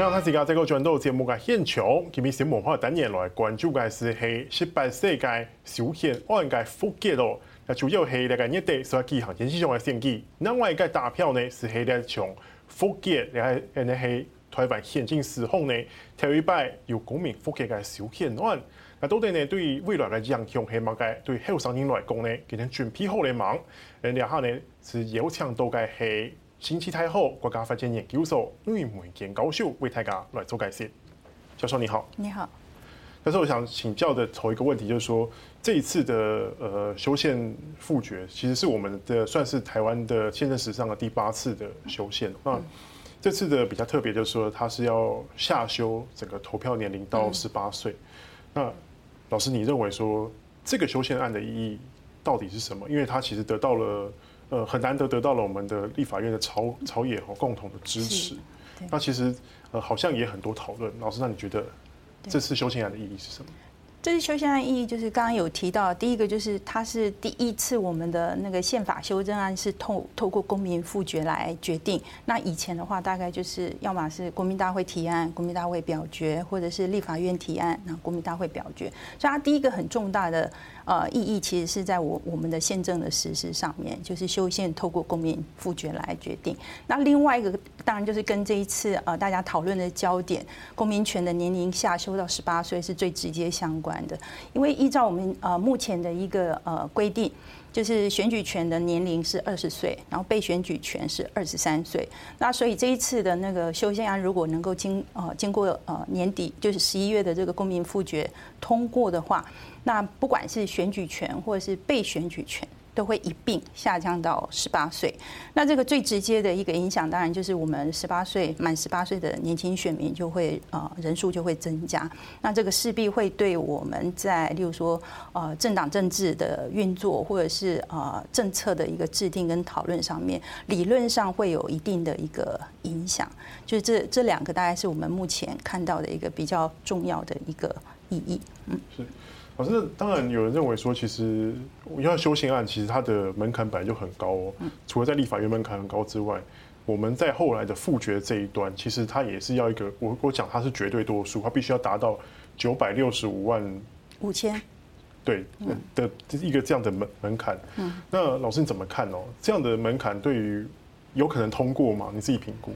那他自家这个转到节目嘅现场，今日新文化单元来关注嘅是系十八世纪修宪案嘅复结咯。那主要系那个热带所举行电视上嘅选举，另外一个大票呢是系咧从复结嚟系呢系台湾宪政史上呢头一摆有公民复结嘅修宪案。那到底呢对未来嘅影响系乜嘅？对后生人来讲呢，佢哋准备好嚟忙。诶，然后呢是邀请到嘅系。新齐太后国家发展研究所吕梅坚教授为大家来做解释。教授你好，你好。但是我想请教的头一个问题就是说，这一次的呃修宪复决，其实是我们的算是台湾的宪政史上的第八次的修宪。那这次的比较特别，就是说它是要下修整个投票年龄到十八岁。那老师，你认为说这个修宪案的意义到底是什么？因为它其实得到了。呃，很难得得到了我们的立法院的朝朝野和共同的支持。那其实呃，好像也很多讨论。老师，那你觉得这次修宪案的意义是什么？这次修宪案意义就是刚刚有提到，第一个就是它是第一次我们的那个宪法修正案是透透过公民复决来决定。那以前的话，大概就是要么是国民大会提案，国民大会表决，或者是立法院提案，然后国民大会表决。所以它第一个很重大的。呃，意义其实是在我我们的宪政的实施上面，就是修宪透过公民复决来决定。那另外一个当然就是跟这一次呃大家讨论的焦点，公民权的年龄下修到十八岁是最直接相关的。因为依照我们呃目前的一个呃规定，就是选举权的年龄是二十岁，然后被选举权是二十三岁。那所以这一次的那个修宪案如果能够经呃经过呃年底就是十一月的这个公民复决通过的话。那不管是选举权或者是被选举权，都会一并下降到十八岁。那这个最直接的一个影响，当然就是我们十八岁满十八岁的年轻选民就会呃人数就会增加。那这个势必会对我们在例如说呃政党政治的运作，或者是呃政策的一个制定跟讨论上面，理论上会有一定的一个影响。就是这这两个大概是我们目前看到的一个比较重要的一个意义。嗯，是。老师，当然有人认为说，其实要修宪案，其实它的门槛本来就很高哦。除了在立法院门槛很高之外，我们在后来的复决这一端，其实它也是要一个，我我讲它是绝对多数，它必须要达到九百六十五万五千，对的一个这样的门门槛。嗯，那老师你怎么看哦？这样的门槛对于有可能通过吗？你自己评估。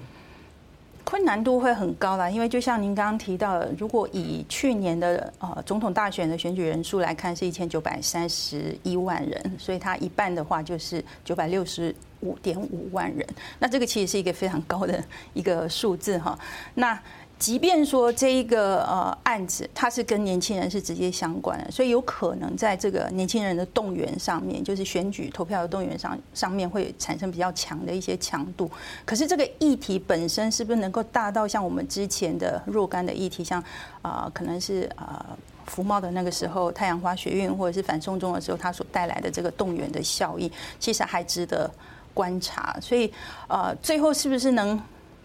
困难度会很高啦，因为就像您刚刚提到的，如果以去年的呃总统大选的选举人数来看，是一千九百三十一万人，所以它一半的话就是九百六十五点五万人，那这个其实是一个非常高的一个数字哈。那即便说这一个呃案子，它是跟年轻人是直接相关的，所以有可能在这个年轻人的动员上面，就是选举投票的动员上上面会产生比较强的一些强度。可是这个议题本身是不是能够大到像我们之前的若干的议题，像啊、可能是啊福茂的那个时候太阳花学运，或者是反送中的时候，它所带来的这个动员的效应，其实还值得观察。所以呃最后是不是能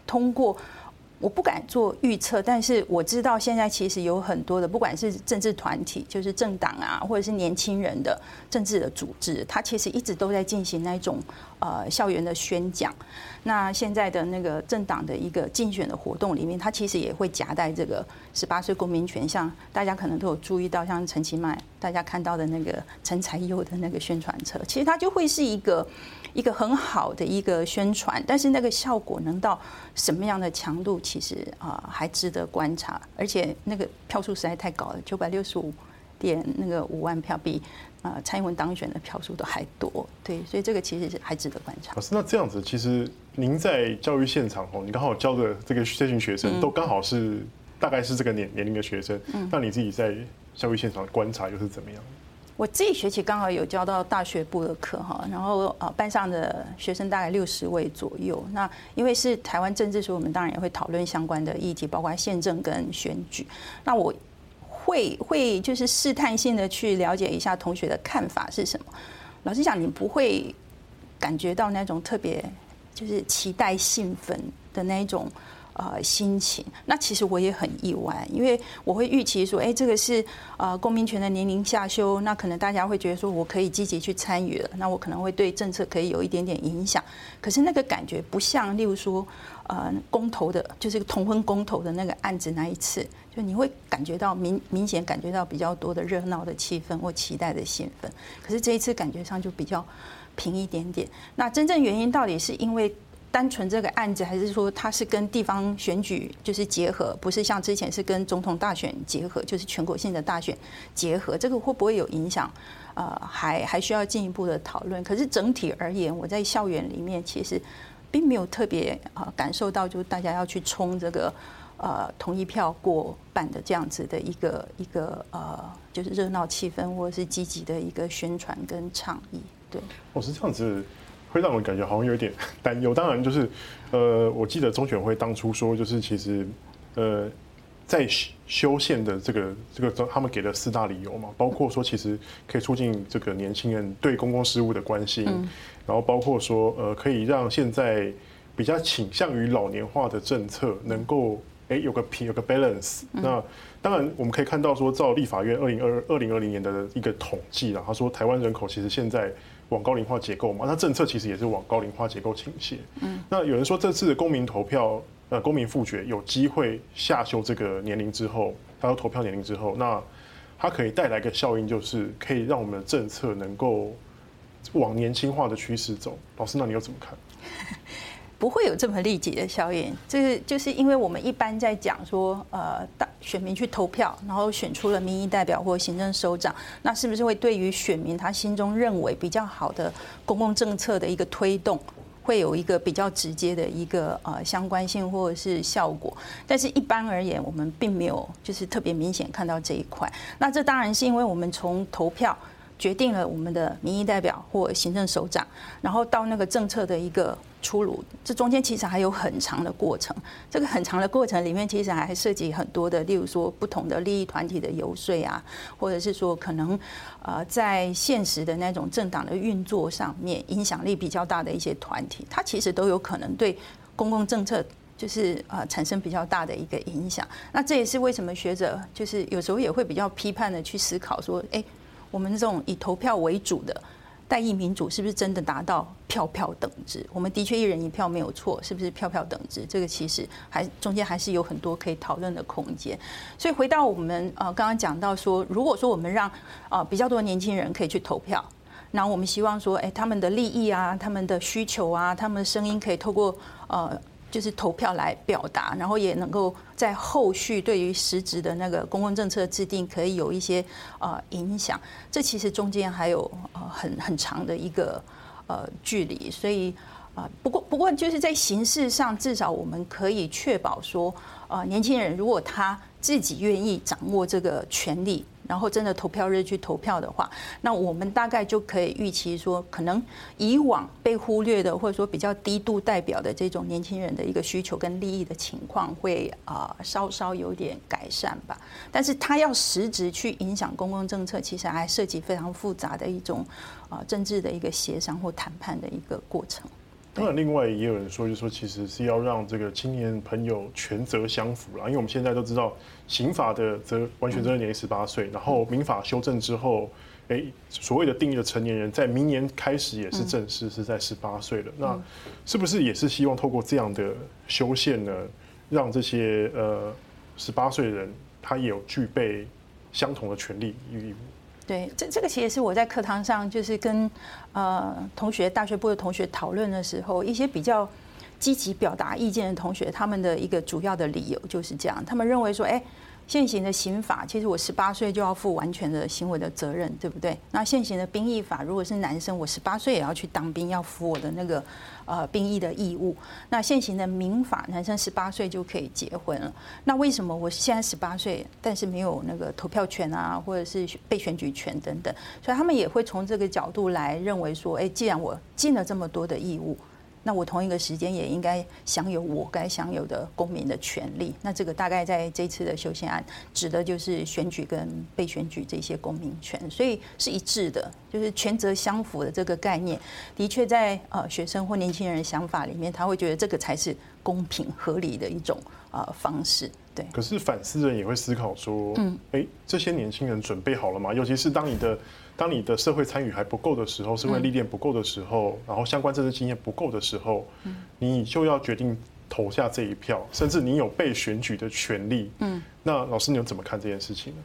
通过？我不敢做预测，但是我知道现在其实有很多的，不管是政治团体，就是政党啊，或者是年轻人的政治的组织，它其实一直都在进行那种呃校园的宣讲。那现在的那个政党的一个竞选的活动里面，它其实也会夹带这个十八岁公民权，像大家可能都有注意到，像陈其迈大家看到的那个陈才佑的那个宣传车，其实它就会是一个。一个很好的一个宣传，但是那个效果能到什么样的强度，其实啊还值得观察。而且那个票数实在太高了，九百六十五点那个五万票，比啊蔡英文当选的票数都还多。对，所以这个其实是还值得观察。老师，那这样子，其实您在教育现场哦，你刚好教的这个这群学生都刚好是大概是这个年年龄的学生，那你自己在教育现场观察又是怎么样？我这一学期刚好有教到大学部的课哈，然后呃班上的学生大概六十位左右。那因为是台湾政治，所以我们当然也会讨论相关的议题，包括宪政跟选举。那我会会就是试探性的去了解一下同学的看法是什么。老实讲，你不会感觉到那种特别就是期待兴奋的那一种。呃心情。那其实我也很意外，因为我会预期说，哎，这个是呃公民权的年龄下修，那可能大家会觉得说我可以积极去参与了，那我可能会对政策可以有一点点影响。可是那个感觉不像，例如说呃公投的，就是同婚公投的那个案子那一次，就你会感觉到明明显感觉到比较多的热闹的气氛或期待的兴奋。可是这一次感觉上就比较。平一点点，那真正原因到底是因为单纯这个案子，还是说它是跟地方选举就是结合，不是像之前是跟总统大选结合，就是全国性的大选结合，这个会不会有影响？呃，还还需要进一步的讨论。可是整体而言，我在校园里面其实并没有特别啊感受到，就大家要去冲这个呃同一票过半的这样子的一个一个呃，就是热闹气氛或者是积极的一个宣传跟倡议。对，我是这样子，会让我感觉好像有点担忧。当然，就是呃，我记得中选会当初说，就是其实呃，在修宪的这个这个，他们给了四大理由嘛，包括说其实可以促进这个年轻人对公共事务的关心，然后包括说呃，可以让现在比较倾向于老年化的政策能够哎有个平有个 balance。那当然我们可以看到说，照立法院二零二二零二零年的一个统计啦，他说台湾人口其实现在。往高龄化结构嘛，那政策其实也是往高龄化结构倾斜。嗯，那有人说这次的公民投票，呃，公民复决有机会下修这个年龄之后，他要投票年龄之后，那它可以带来一个效应，就是可以让我们的政策能够往年轻化的趋势走。老师，那你又怎么看？不会有这么立即的效应，这个就是因为我们一般在讲说，呃，大选民去投票，然后选出了民意代表或行政首长，那是不是会对于选民他心中认为比较好的公共政策的一个推动，会有一个比较直接的一个呃相关性或者是效果？但是一般而言，我们并没有就是特别明显看到这一块。那这当然是因为我们从投票。决定了我们的民意代表或行政首长，然后到那个政策的一个出炉，这中间其实还有很长的过程。这个很长的过程里面，其实还涉及很多的，例如说不同的利益团体的游说啊，或者是说可能呃在现实的那种政党的运作上面，影响力比较大的一些团体，它其实都有可能对公共政策就是呃产生比较大的一个影响。那这也是为什么学者就是有时候也会比较批判的去思考说，哎。我们这种以投票为主的代议民主，是不是真的达到票票等值？我们的确一人一票没有错，是不是票票等值？这个其实还中间还是有很多可以讨论的空间。所以回到我们呃刚刚讲到说，如果说我们让呃比较多年轻人可以去投票，然后我们希望说，哎，他们的利益啊、他们的需求啊、他们的声音可以透过呃。就是投票来表达，然后也能够在后续对于实质的那个公共政策制定可以有一些呃影响。这其实中间还有呃很很长的一个呃距离，所以啊，不过不过就是在形式上，至少我们可以确保说，呃，年轻人如果他自己愿意掌握这个权利。然后真的投票日去投票的话，那我们大概就可以预期说，可能以往被忽略的或者说比较低度代表的这种年轻人的一个需求跟利益的情况会啊稍稍有点改善吧。但是他要实质去影响公共政策，其实还涉及非常复杂的一种啊政治的一个协商或谈判的一个过程。当然，另外也有人说，就是说，其实是要让这个青年朋友权责相符啦。因为我们现在都知道，刑法的责完全责任年龄十八岁，然后民法修正之后，哎，所谓的定义的成年人，在明年开始也是正式是在十八岁了。那是不是也是希望透过这样的修宪呢，让这些呃十八岁的人他也有具备相同的权利与义务？对，这这个其实是我在课堂上就是跟呃同学、大学部的同学讨论的时候，一些比较积极表达意见的同学，他们的一个主要的理由就是这样，他们认为说，哎。现行的刑法，其实我十八岁就要负完全的行为的责任，对不对？那现行的兵役法，如果是男生，我十八岁也要去当兵，要负我的那个呃兵役的义务。那现行的民法，男生十八岁就可以结婚了。那为什么我现在十八岁，但是没有那个投票权啊，或者是被选举权等等？所以他们也会从这个角度来认为说，哎，既然我尽了这么多的义务。那我同一个时间也应该享有我该享有的公民的权利。那这个大概在这次的修宪案指的就是选举跟被选举这些公民权，所以是一致的，就是权责相符的这个概念，的确在呃学生或年轻人的想法里面，他会觉得这个才是公平合理的一种呃方式。对。可是反思人也会思考说，嗯，哎，这些年轻人准备好了吗？尤其是当你的。当你的社会参与还不够的时候，社会历练不够的时候，然后相关政治经验不够的时候，嗯你就要决定投下这一票，甚至你有被选举的权利。嗯，那老师，你又怎么看这件事情呢？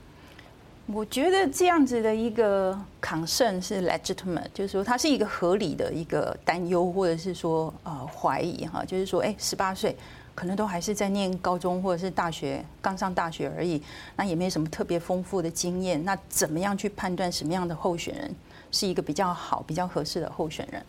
我觉得这样子的一个 concern 是 legitimate，就是说它是一个合理的一个担忧，或者是说呃怀疑哈，就是说哎，十八岁。可能都还是在念高中或者是大学，刚上大学而已，那也没什么特别丰富的经验。那怎么样去判断什么样的候选人是一个比较好、比较合适的候选人？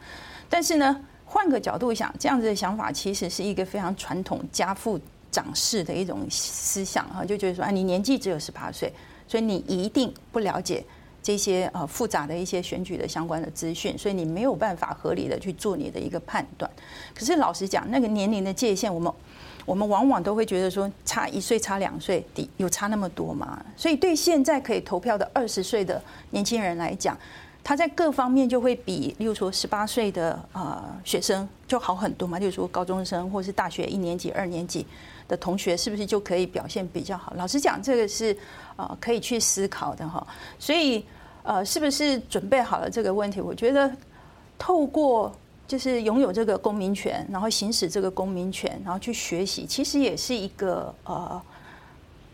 但是呢，换个角度想，这样子的想法其实是一个非常传统家父长式的一种思想哈，就觉得说啊，你年纪只有十八岁，所以你一定不了解。这些呃复杂的一些选举的相关的资讯，所以你没有办法合理的去做你的一个判断。可是老实讲，那个年龄的界限，我们我们往往都会觉得说，差一岁、差两岁，有差那么多吗？所以对现在可以投票的二十岁的年轻人来讲，他在各方面就会比，例如说十八岁的呃学生就好很多嘛。例如说高中生或是大学一年级、二年级的同学，是不是就可以表现比较好？老实讲，这个是呃可以去思考的哈。所以。呃，是不是准备好了这个问题？我觉得透过就是拥有这个公民权，然后行使这个公民权，然后去学习，其实也是一个呃，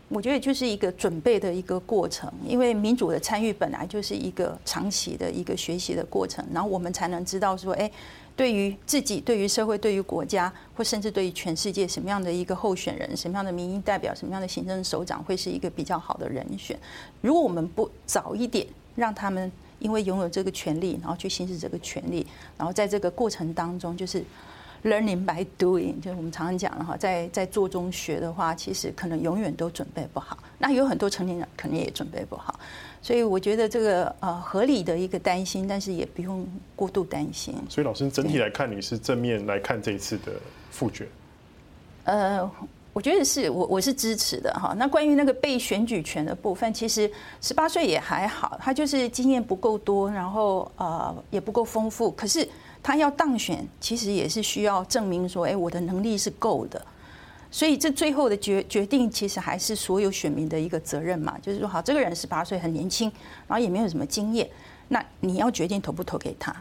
我觉得就是一个准备的一个过程。因为民主的参与本来就是一个长期的一个学习的过程，然后我们才能知道说，哎。对于自己、对于社会、对于国家，或甚至对于全世界，什么样的一个候选人、什么样的民意代表、什么样的行政首长，会是一个比较好的人选？如果我们不早一点让他们因为拥有这个权利，然后去行使这个权利，然后在这个过程当中，就是 learning by doing，就是我们常常讲的哈，在在做中学的话，其实可能永远都准备不好。那有很多成年人肯定也准备不好。所以我觉得这个呃合理的一个担心，但是也不用过度担心。所以老师整体来看，你是正面来看这一次的复决？呃，我觉得是我我是支持的哈。那关于那个被选举权的部分，其实十八岁也还好，他就是经验不够多，然后呃也不够丰富。可是他要当选，其实也是需要证明说，哎，我的能力是够的。所以这最后的决决定，其实还是所有选民的一个责任嘛。就是说，好，这个人十八岁很年轻，然后也没有什么经验，那你要决定投不投给他。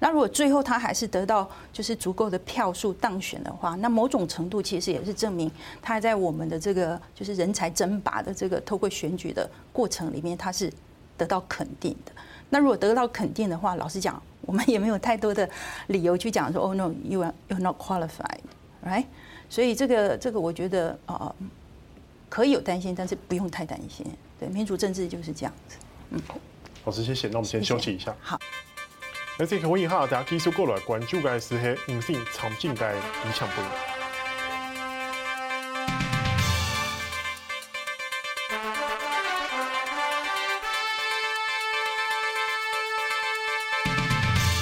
那如果最后他还是得到就是足够的票数当选的话，那某种程度其实也是证明他在我们的这个就是人才争拔的这个透过选举的过程里面，他是得到肯定的。那如果得到肯定的话，老实讲，我们也没有太多的理由去讲说，Oh no, you are you're not qualified, right? 所以这个这个，我觉得呃可以有担心，但是不用太担心。对，民主政治就是这样子。嗯，老师谢谢，那我们先休息一下。謝謝好。那这个问一下，大家继续过来关注的是，是唔是常见嘅理想不？